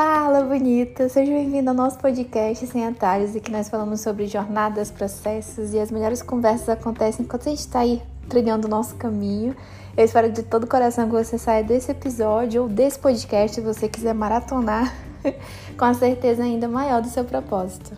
Fala, bonita! Seja bem-vindo ao nosso podcast Sem Atalhos, e que nós falamos sobre jornadas, processos e as melhores conversas acontecem enquanto a gente está aí trilhando o nosso caminho. Eu espero de todo coração que você saia desse episódio ou desse podcast, se você quiser maratonar, com a certeza ainda maior do seu propósito.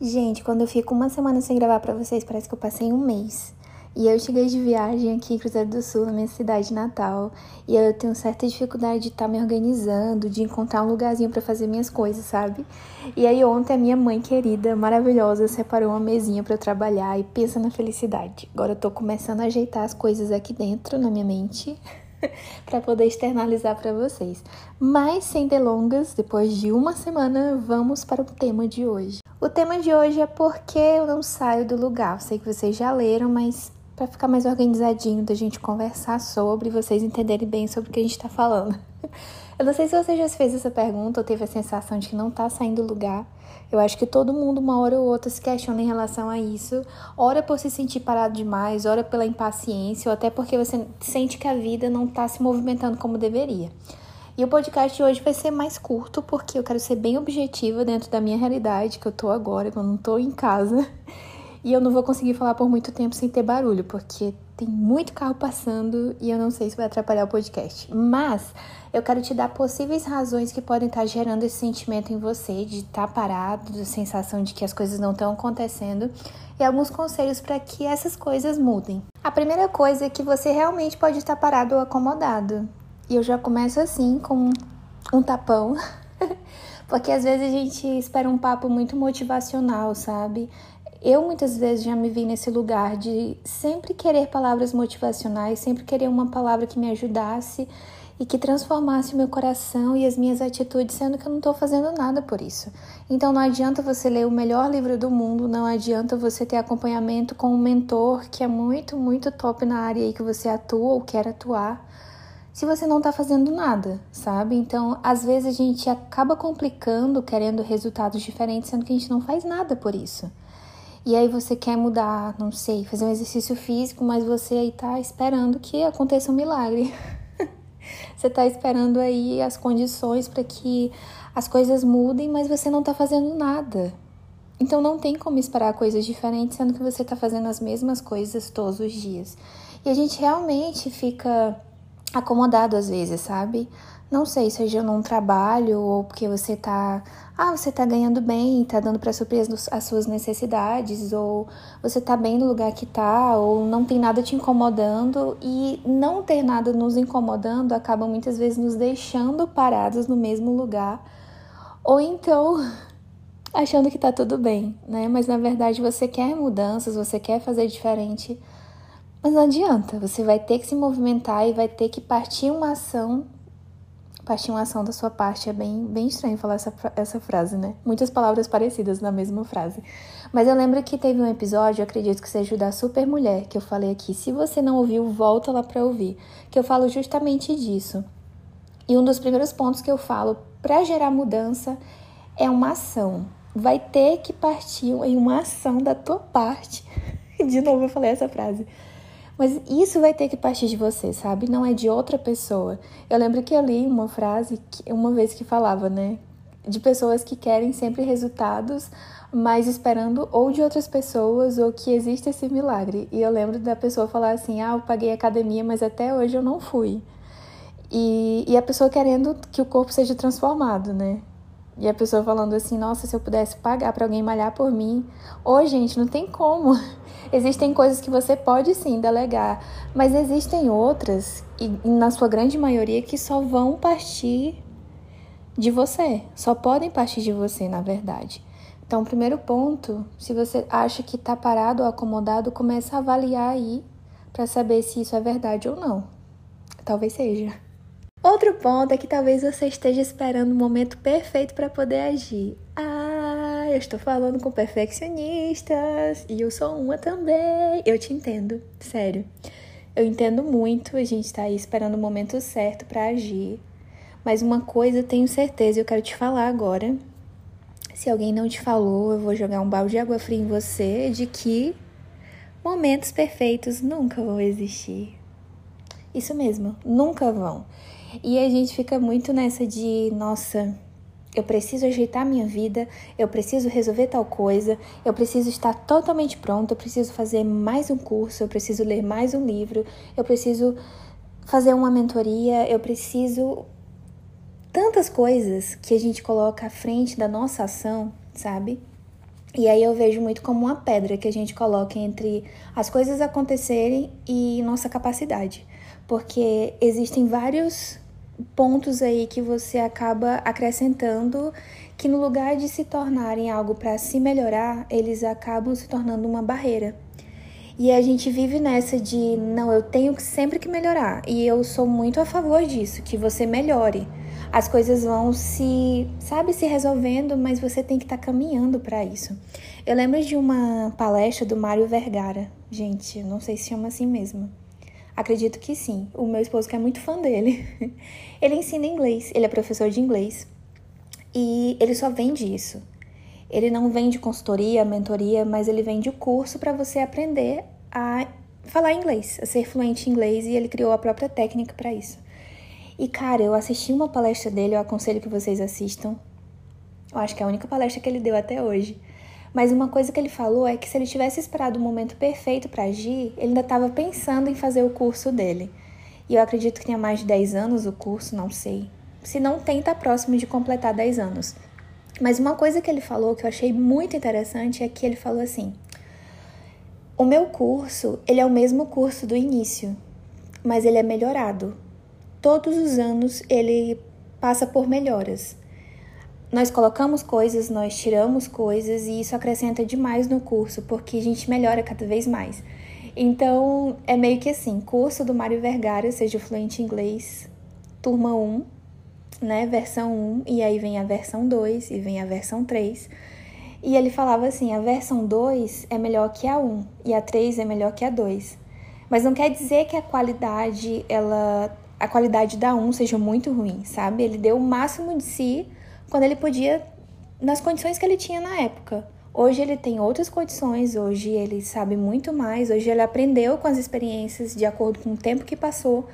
Gente, quando eu fico uma semana sem gravar para vocês, parece que eu passei um mês. E eu cheguei de viagem aqui em Cruzeiro do Sul, na minha cidade natal, e eu tenho certa dificuldade de estar tá me organizando, de encontrar um lugarzinho para fazer minhas coisas, sabe? E aí ontem a minha mãe querida, maravilhosa, separou uma mesinha para eu trabalhar e pensa na felicidade. Agora eu tô começando a ajeitar as coisas aqui dentro na minha mente. para poder externalizar para vocês. Mas sem delongas, depois de uma semana, vamos para o tema de hoje. O tema de hoje é por que eu não saio do lugar. sei que vocês já leram, mas para ficar mais organizadinho da gente conversar sobre, vocês entenderem bem sobre o que a gente está falando. Eu não sei se você já fez essa pergunta ou teve a sensação de que não está saindo do lugar. Eu acho que todo mundo, uma hora ou outra, se questiona em relação a isso. Ora por se sentir parado demais, ora pela impaciência, ou até porque você sente que a vida não está se movimentando como deveria. E o podcast de hoje vai ser mais curto, porque eu quero ser bem objetiva dentro da minha realidade, que eu tô agora, que eu não tô em casa. E eu não vou conseguir falar por muito tempo sem ter barulho, porque tem muito carro passando e eu não sei se vai atrapalhar o podcast. Mas eu quero te dar possíveis razões que podem estar gerando esse sentimento em você de estar parado, da sensação de que as coisas não estão acontecendo e alguns conselhos para que essas coisas mudem. A primeira coisa é que você realmente pode estar parado ou acomodado. E eu já começo assim com um tapão. Porque às vezes a gente espera um papo muito motivacional, sabe? Eu muitas vezes já me vi nesse lugar de sempre querer palavras motivacionais, sempre querer uma palavra que me ajudasse e que transformasse o meu coração e as minhas atitudes, sendo que eu não estou fazendo nada por isso. Então não adianta você ler o melhor livro do mundo, não adianta você ter acompanhamento com um mentor que é muito, muito top na área aí que você atua ou quer atuar, se você não está fazendo nada, sabe? Então, às vezes a gente acaba complicando, querendo resultados diferentes, sendo que a gente não faz nada por isso. E aí você quer mudar, não sei, fazer um exercício físico, mas você aí tá esperando que aconteça um milagre. você tá esperando aí as condições para que as coisas mudem, mas você não tá fazendo nada. Então não tem como esperar coisas diferentes, sendo que você tá fazendo as mesmas coisas todos os dias. E a gente realmente fica acomodado às vezes, sabe? Não sei, seja num trabalho ou porque você tá, ah, você tá ganhando bem, tá dando para suprir as suas necessidades, ou você tá bem no lugar que tá, ou não tem nada te incomodando e não ter nada nos incomodando acaba muitas vezes nos deixando parados no mesmo lugar. Ou então achando que tá tudo bem, né? Mas na verdade você quer mudanças, você quer fazer diferente. Mas não adianta, você vai ter que se movimentar e vai ter que partir uma ação partir uma ação da sua parte. É bem, bem estranho falar essa, essa frase, né? Muitas palavras parecidas na mesma frase. Mas eu lembro que teve um episódio, acredito que seja o da Super Mulher, que eu falei aqui. Se você não ouviu, volta lá pra ouvir. Que eu falo justamente disso. E um dos primeiros pontos que eu falo para gerar mudança é uma ação. Vai ter que partir em uma ação da tua parte. De novo eu falei essa frase mas isso vai ter que partir de você, sabe? Não é de outra pessoa. Eu lembro que eu li uma frase uma vez que falava, né? De pessoas que querem sempre resultados, mas esperando ou de outras pessoas ou que existe esse milagre. E eu lembro da pessoa falar assim: ah, eu paguei academia, mas até hoje eu não fui. E, e a pessoa querendo que o corpo seja transformado, né? E a pessoa falando assim: nossa, se eu pudesse pagar para alguém malhar por mim. Ô, gente, não tem como. Existem coisas que você pode sim delegar, mas existem outras, e na sua grande maioria, que só vão partir de você. Só podem partir de você, na verdade. Então, primeiro ponto, se você acha que está parado ou acomodado, comece a avaliar aí para saber se isso é verdade ou não. Talvez seja. Outro ponto é que talvez você esteja esperando o momento perfeito para poder agir. Ah, eu estou falando com perfeccionistas e eu sou uma também. Eu te entendo, sério. Eu entendo muito a gente estar tá aí esperando o momento certo para agir. Mas uma coisa eu tenho certeza e eu quero te falar agora. Se alguém não te falou, eu vou jogar um balde de água fria em você de que momentos perfeitos nunca vão existir. Isso mesmo, nunca vão. E a gente fica muito nessa de, nossa, eu preciso ajeitar minha vida, eu preciso resolver tal coisa, eu preciso estar totalmente pronto, eu preciso fazer mais um curso, eu preciso ler mais um livro, eu preciso fazer uma mentoria, eu preciso tantas coisas que a gente coloca à frente da nossa ação, sabe? E aí eu vejo muito como uma pedra que a gente coloca entre as coisas acontecerem e nossa capacidade. Porque existem vários pontos aí que você acaba acrescentando que no lugar de se tornarem algo para se melhorar, eles acabam se tornando uma barreira. E a gente vive nessa de não, eu tenho sempre que melhorar. E eu sou muito a favor disso, que você melhore. As coisas vão se, sabe, se resolvendo, mas você tem que estar tá caminhando para isso. Eu lembro de uma palestra do Mário Vergara. Gente, não sei se chama assim mesmo. Acredito que sim. O meu esposo que é muito fã dele. Ele ensina inglês, ele é professor de inglês. E ele só vende isso. Ele não vende consultoria, mentoria, mas ele vende o curso para você aprender a falar inglês, a ser fluente em inglês e ele criou a própria técnica para isso. E cara, eu assisti uma palestra dele, eu aconselho que vocês assistam. Eu acho que é a única palestra que ele deu até hoje. Mas uma coisa que ele falou é que se ele tivesse esperado o momento perfeito para agir, ele ainda estava pensando em fazer o curso dele. E eu acredito que tenha mais de 10 anos o curso, não sei. Se não tem, tá próximo de completar 10 anos. Mas uma coisa que ele falou que eu achei muito interessante é que ele falou assim: "O meu curso, ele é o mesmo curso do início, mas ele é melhorado. Todos os anos ele passa por melhoras nós colocamos coisas, nós tiramos coisas e isso acrescenta demais no curso, porque a gente melhora cada vez mais. Então, é meio que assim, curso do Mário Vergara, seja fluente em inglês, turma 1, né, versão 1, e aí vem a versão 2 e vem a versão 3. E ele falava assim, a versão 2 é melhor que a 1 e a 3 é melhor que a 2. Mas não quer dizer que a qualidade, ela a qualidade da 1 seja muito ruim, sabe? Ele deu o máximo de si quando ele podia, nas condições que ele tinha na época. Hoje ele tem outras condições, hoje ele sabe muito mais, hoje ele aprendeu com as experiências de acordo com o tempo que passou,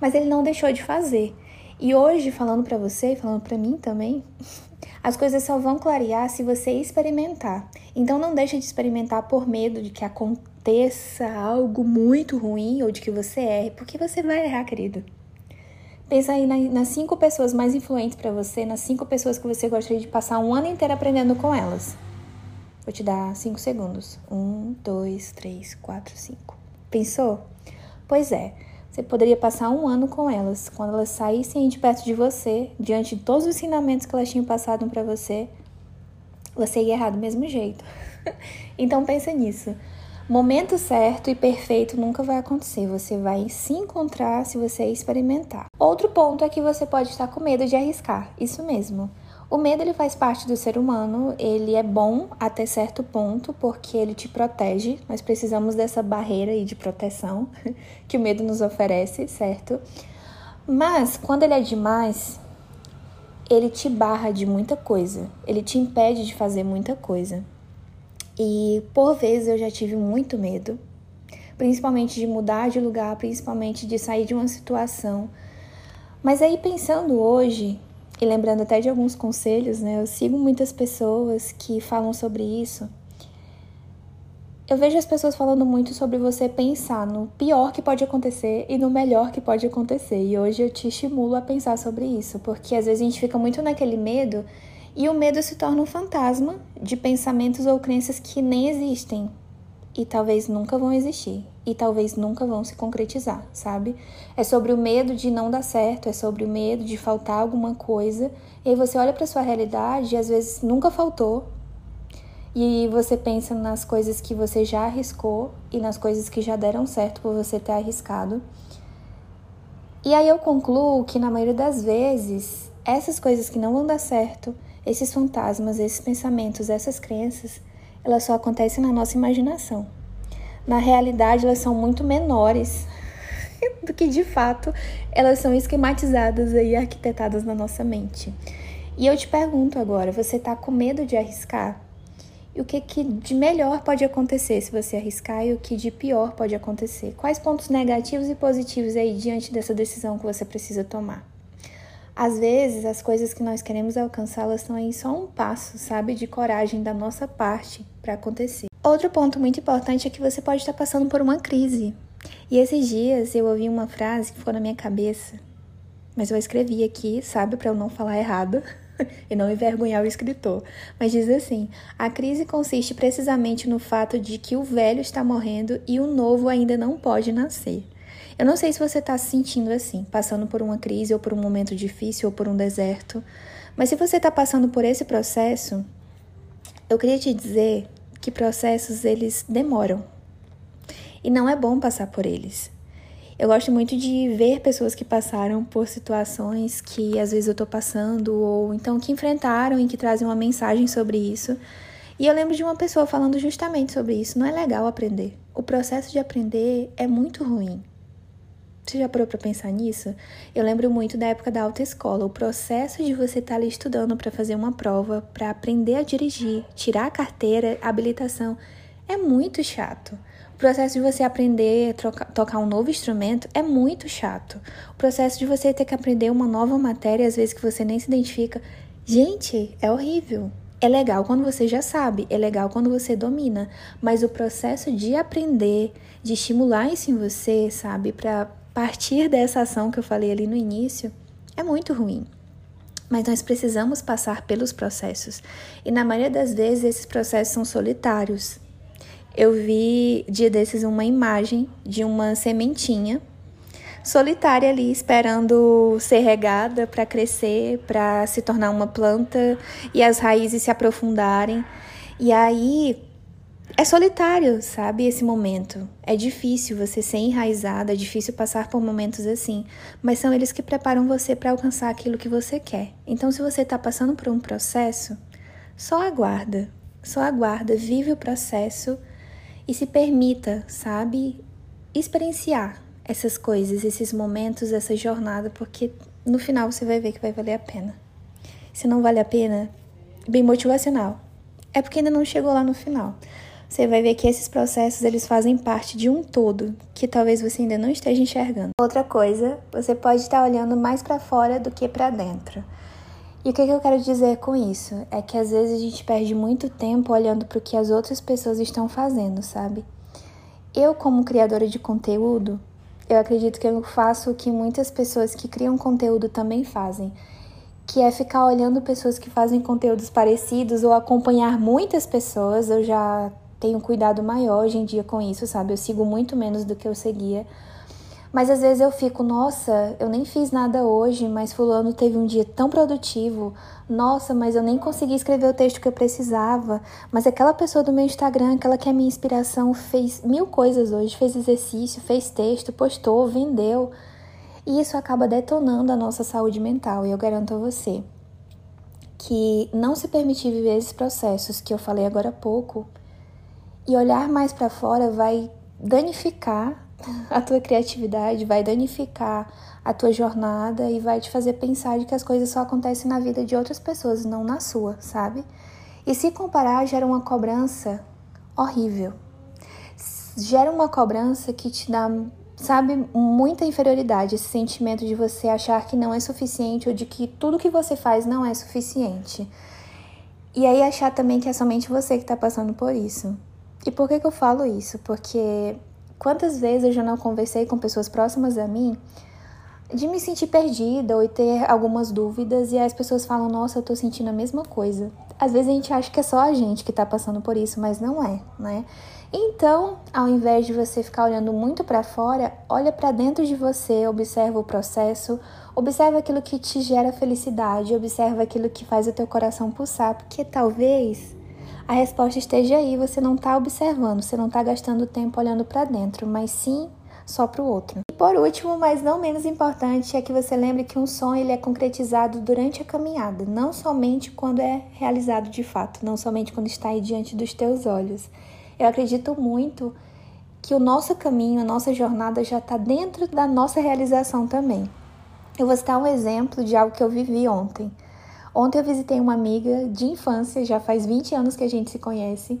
mas ele não deixou de fazer. E hoje, falando para você, falando para mim também, as coisas só vão clarear se você experimentar. Então não deixe de experimentar por medo de que aconteça algo muito ruim ou de que você erre, porque você vai errar, querido. Pensa aí nas cinco pessoas mais influentes para você, nas cinco pessoas que você gostaria de passar um ano inteiro aprendendo com elas. Vou te dar cinco segundos. Um, dois, três, quatro, cinco. Pensou? Pois é. Você poderia passar um ano com elas. Quando elas saíssem de perto de você, diante de todos os ensinamentos que elas tinham passado para você, você ia errar do mesmo jeito. então pensa nisso. Momento certo e perfeito nunca vai acontecer. Você vai se encontrar se você experimentar. Outro ponto é que você pode estar com medo de arriscar. Isso mesmo. O medo ele faz parte do ser humano, ele é bom até certo ponto porque ele te protege. Nós precisamos dessa barreira aí de proteção que o medo nos oferece, certo? Mas quando ele é demais, ele te barra de muita coisa, ele te impede de fazer muita coisa. E por vezes eu já tive muito medo, principalmente de mudar de lugar, principalmente de sair de uma situação. Mas aí pensando hoje, e lembrando até de alguns conselhos, né? Eu sigo muitas pessoas que falam sobre isso. Eu vejo as pessoas falando muito sobre você pensar no pior que pode acontecer e no melhor que pode acontecer. E hoje eu te estimulo a pensar sobre isso, porque às vezes a gente fica muito naquele medo e o medo se torna um fantasma de pensamentos ou crenças que nem existem e talvez nunca vão existir e talvez nunca vão se concretizar, sabe? É sobre o medo de não dar certo, é sobre o medo de faltar alguma coisa. E aí você olha para sua realidade e às vezes nunca faltou. E você pensa nas coisas que você já arriscou e nas coisas que já deram certo por você ter arriscado. E aí eu concluo que na maioria das vezes, essas coisas que não vão dar certo, esses fantasmas, esses pensamentos, essas crenças, elas só acontecem na nossa imaginação. Na realidade, elas são muito menores do que de fato elas são esquematizadas e arquitetadas na nossa mente. E eu te pergunto agora, você está com medo de arriscar? e o que, que de melhor pode acontecer se você arriscar e o que de pior pode acontecer. Quais pontos negativos e positivos aí diante dessa decisão que você precisa tomar. Às vezes, as coisas que nós queremos alcançar, elas estão aí só um passo, sabe, de coragem da nossa parte para acontecer. Outro ponto muito importante é que você pode estar passando por uma crise. E esses dias eu ouvi uma frase que ficou na minha cabeça, mas eu escrevi aqui, sabe, para eu não falar errado. e não envergonhar o escritor. Mas diz assim: a crise consiste precisamente no fato de que o velho está morrendo e o novo ainda não pode nascer. Eu não sei se você está se sentindo assim, passando por uma crise ou por um momento difícil ou por um deserto, mas se você está passando por esse processo, eu queria te dizer que processos eles demoram. E não é bom passar por eles. Eu gosto muito de ver pessoas que passaram por situações que às vezes eu tô passando, ou então que enfrentaram e que trazem uma mensagem sobre isso. E eu lembro de uma pessoa falando justamente sobre isso. Não é legal aprender. O processo de aprender é muito ruim. Você já parou para pensar nisso? Eu lembro muito da época da autoescola. O processo de você estar tá ali estudando para fazer uma prova, para aprender a dirigir, tirar a carteira, a habilitação, é muito chato. O processo de você aprender a tocar um novo instrumento é muito chato. O processo de você ter que aprender uma nova matéria, às vezes que você nem se identifica, gente, é horrível. É legal quando você já sabe, é legal quando você domina, mas o processo de aprender, de estimular isso em você, sabe, para partir dessa ação que eu falei ali no início, é muito ruim. Mas nós precisamos passar pelos processos. E na maioria das vezes esses processos são solitários eu vi dia desses uma imagem de uma sementinha solitária ali esperando ser regada para crescer, para se tornar uma planta e as raízes se aprofundarem. E aí é solitário, sabe? Esse momento. É difícil você ser enraizada, é difícil passar por momentos assim, mas são eles que preparam você para alcançar aquilo que você quer. Então, se você está passando por um processo, só aguarda, só aguarda, vive o processo e se permita, sabe, experienciar essas coisas, esses momentos, essa jornada, porque no final você vai ver que vai valer a pena. Se não vale a pena, bem motivacional. É porque ainda não chegou lá no final. Você vai ver que esses processos eles fazem parte de um todo que talvez você ainda não esteja enxergando. Outra coisa, você pode estar olhando mais para fora do que para dentro. E o que, que eu quero dizer com isso? É que às vezes a gente perde muito tempo olhando para o que as outras pessoas estão fazendo, sabe? Eu, como criadora de conteúdo, eu acredito que eu faço o que muitas pessoas que criam conteúdo também fazem, que é ficar olhando pessoas que fazem conteúdos parecidos ou acompanhar muitas pessoas. Eu já tenho cuidado maior hoje em dia com isso, sabe? Eu sigo muito menos do que eu seguia mas às vezes eu fico, nossa, eu nem fiz nada hoje, mas fulano teve um dia tão produtivo. Nossa, mas eu nem consegui escrever o texto que eu precisava. Mas aquela pessoa do meu Instagram, aquela que é minha inspiração, fez mil coisas hoje, fez exercício, fez texto, postou, vendeu. E isso acaba detonando a nossa saúde mental. E eu garanto a você que não se permitir viver esses processos que eu falei agora há pouco e olhar mais para fora vai danificar a tua criatividade, vai danificar a tua jornada e vai te fazer pensar de que as coisas só acontecem na vida de outras pessoas, não na sua, sabe? E se comparar gera uma cobrança horrível. Gera uma cobrança que te dá, sabe, muita inferioridade, esse sentimento de você achar que não é suficiente ou de que tudo que você faz não é suficiente. E aí achar também que é somente você que está passando por isso. E por que, que eu falo isso? Porque Quantas vezes eu já não conversei com pessoas próximas a mim de me sentir perdida ou ter algumas dúvidas e as pessoas falam: Nossa, eu tô sentindo a mesma coisa. Às vezes a gente acha que é só a gente que tá passando por isso, mas não é, né? Então, ao invés de você ficar olhando muito para fora, olha para dentro de você, observa o processo, observa aquilo que te gera felicidade, observa aquilo que faz o teu coração pulsar, porque talvez a resposta esteja aí, você não está observando, você não está gastando tempo olhando para dentro, mas sim só para o outro. E por último, mas não menos importante, é que você lembre que um sonho ele é concretizado durante a caminhada, não somente quando é realizado de fato, não somente quando está aí diante dos teus olhos. Eu acredito muito que o nosso caminho, a nossa jornada já está dentro da nossa realização também. Eu vou citar um exemplo de algo que eu vivi ontem. Ontem eu visitei uma amiga de infância, já faz 20 anos que a gente se conhece.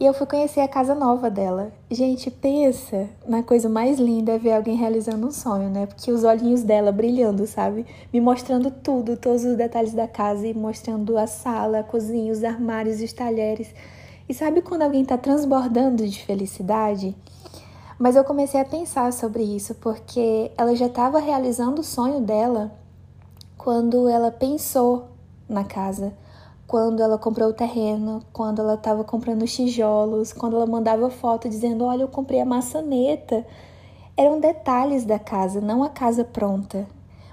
E eu fui conhecer a casa nova dela. Gente, pensa na coisa mais linda é ver alguém realizando um sonho, né? Porque os olhinhos dela brilhando, sabe? Me mostrando tudo, todos os detalhes da casa e mostrando a sala, a cozinha, os armários, os talheres. E sabe quando alguém tá transbordando de felicidade? Mas eu comecei a pensar sobre isso porque ela já estava realizando o sonho dela quando ela pensou na casa quando ela comprou o terreno, quando ela estava comprando os tijolos, quando ela mandava foto dizendo: Olha, eu comprei a maçaneta. Eram detalhes da casa, não a casa pronta.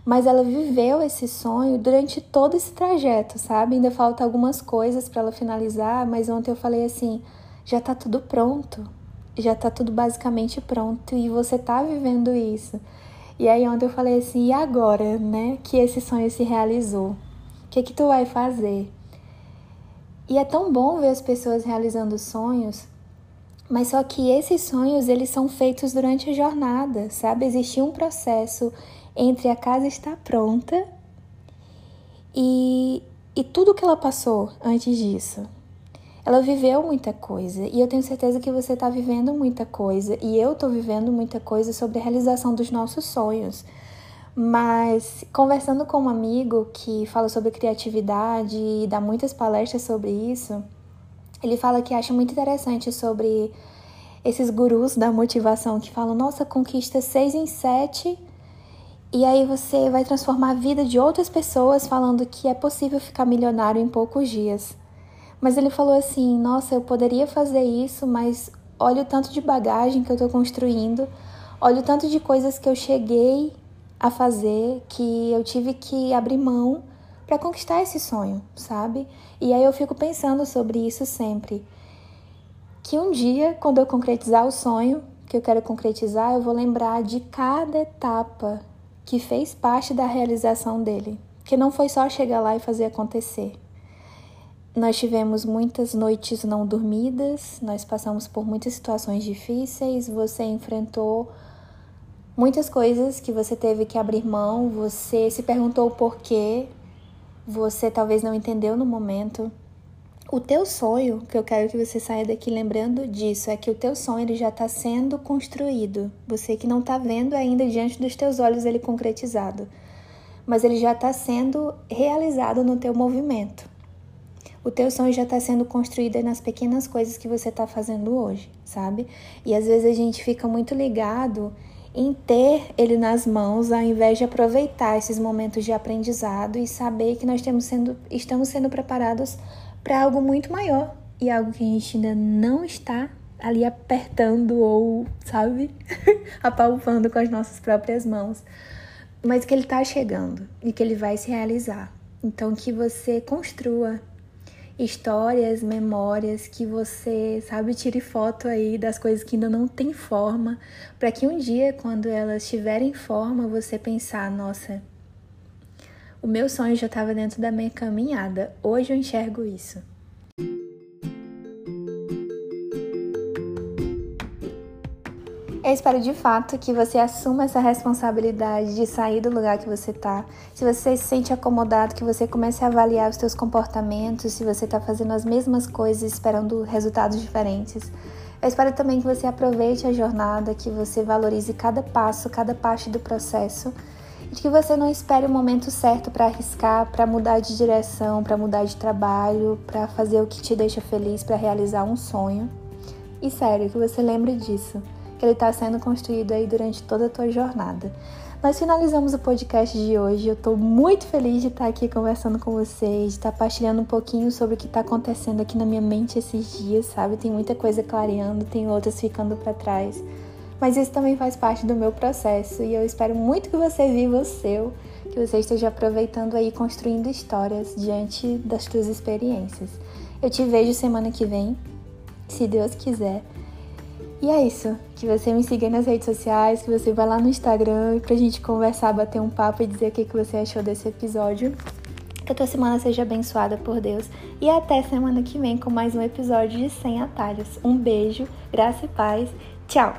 Mas ela viveu esse sonho durante todo esse trajeto, sabe? Ainda falta algumas coisas para ela finalizar, mas ontem eu falei assim: já está tudo pronto. Já está tudo basicamente pronto e você está vivendo isso. E aí ontem eu falei assim: e agora, né, que esse sonho se realizou? O que que tu vai fazer? E é tão bom ver as pessoas realizando sonhos, mas só que esses sonhos eles são feitos durante a jornada, sabe? Existia um processo entre a casa estar pronta e, e tudo que ela passou antes disso. Ela viveu muita coisa e eu tenho certeza que você está vivendo muita coisa e eu estou vivendo muita coisa sobre a realização dos nossos sonhos. Mas conversando com um amigo que fala sobre criatividade e dá muitas palestras sobre isso, ele fala que acha muito interessante sobre esses gurus da motivação que falam: nossa, conquista seis em sete, e aí você vai transformar a vida de outras pessoas falando que é possível ficar milionário em poucos dias. Mas ele falou assim: nossa, eu poderia fazer isso, mas olha o tanto de bagagem que eu estou construindo, olha o tanto de coisas que eu cheguei a fazer que eu tive que abrir mão para conquistar esse sonho, sabe? E aí eu fico pensando sobre isso sempre. Que um dia, quando eu concretizar o sonho que eu quero concretizar, eu vou lembrar de cada etapa que fez parte da realização dele. Que não foi só chegar lá e fazer acontecer. Nós tivemos muitas noites não dormidas, nós passamos por muitas situações difíceis, você enfrentou muitas coisas que você teve que abrir mão, você se perguntou o porquê, você talvez não entendeu no momento. O teu sonho, que eu quero que você saia daqui lembrando disso, é que o teu sonho ele já está sendo construído. Você que não está vendo ainda diante dos teus olhos ele concretizado, mas ele já está sendo realizado no teu movimento. O teu sonho já está sendo construído nas pequenas coisas que você está fazendo hoje, sabe? E às vezes a gente fica muito ligado em ter ele nas mãos, ao invés de aproveitar esses momentos de aprendizado e saber que nós sendo, estamos sendo preparados para algo muito maior e algo que a gente ainda não está ali apertando ou, sabe, apalpando com as nossas próprias mãos, mas que ele está chegando e que ele vai se realizar. Então, que você construa histórias, memórias que você, sabe, tire foto aí das coisas que ainda não tem forma, para que um dia, quando elas tiverem forma, você pensar, nossa, o meu sonho já estava dentro da minha caminhada. Hoje eu enxergo isso. Eu espero de fato que você assuma essa responsabilidade de sair do lugar que você está. Se você se sente acomodado, que você comece a avaliar os seus comportamentos, se você está fazendo as mesmas coisas esperando resultados diferentes. Eu espero também que você aproveite a jornada, que você valorize cada passo, cada parte do processo e que você não espere o momento certo para arriscar, para mudar de direção, para mudar de trabalho, para fazer o que te deixa feliz, para realizar um sonho. E sério, que você lembre disso que ele está sendo construído aí durante toda a tua jornada. Nós finalizamos o podcast de hoje. Eu estou muito feliz de estar aqui conversando com vocês, de estar partilhando um pouquinho sobre o que está acontecendo aqui na minha mente esses dias, sabe? Tem muita coisa clareando, tem outras ficando para trás. Mas isso também faz parte do meu processo e eu espero muito que você viva o seu, que você esteja aproveitando aí construindo histórias diante das suas experiências. Eu te vejo semana que vem, se Deus quiser. E é isso. Que você me siga nas redes sociais, que você vá lá no Instagram pra gente conversar, bater um papo e dizer o que, que você achou desse episódio. Que a tua semana seja abençoada por Deus. E até semana que vem com mais um episódio de 100 Atalhos. Um beijo, graça e paz. Tchau!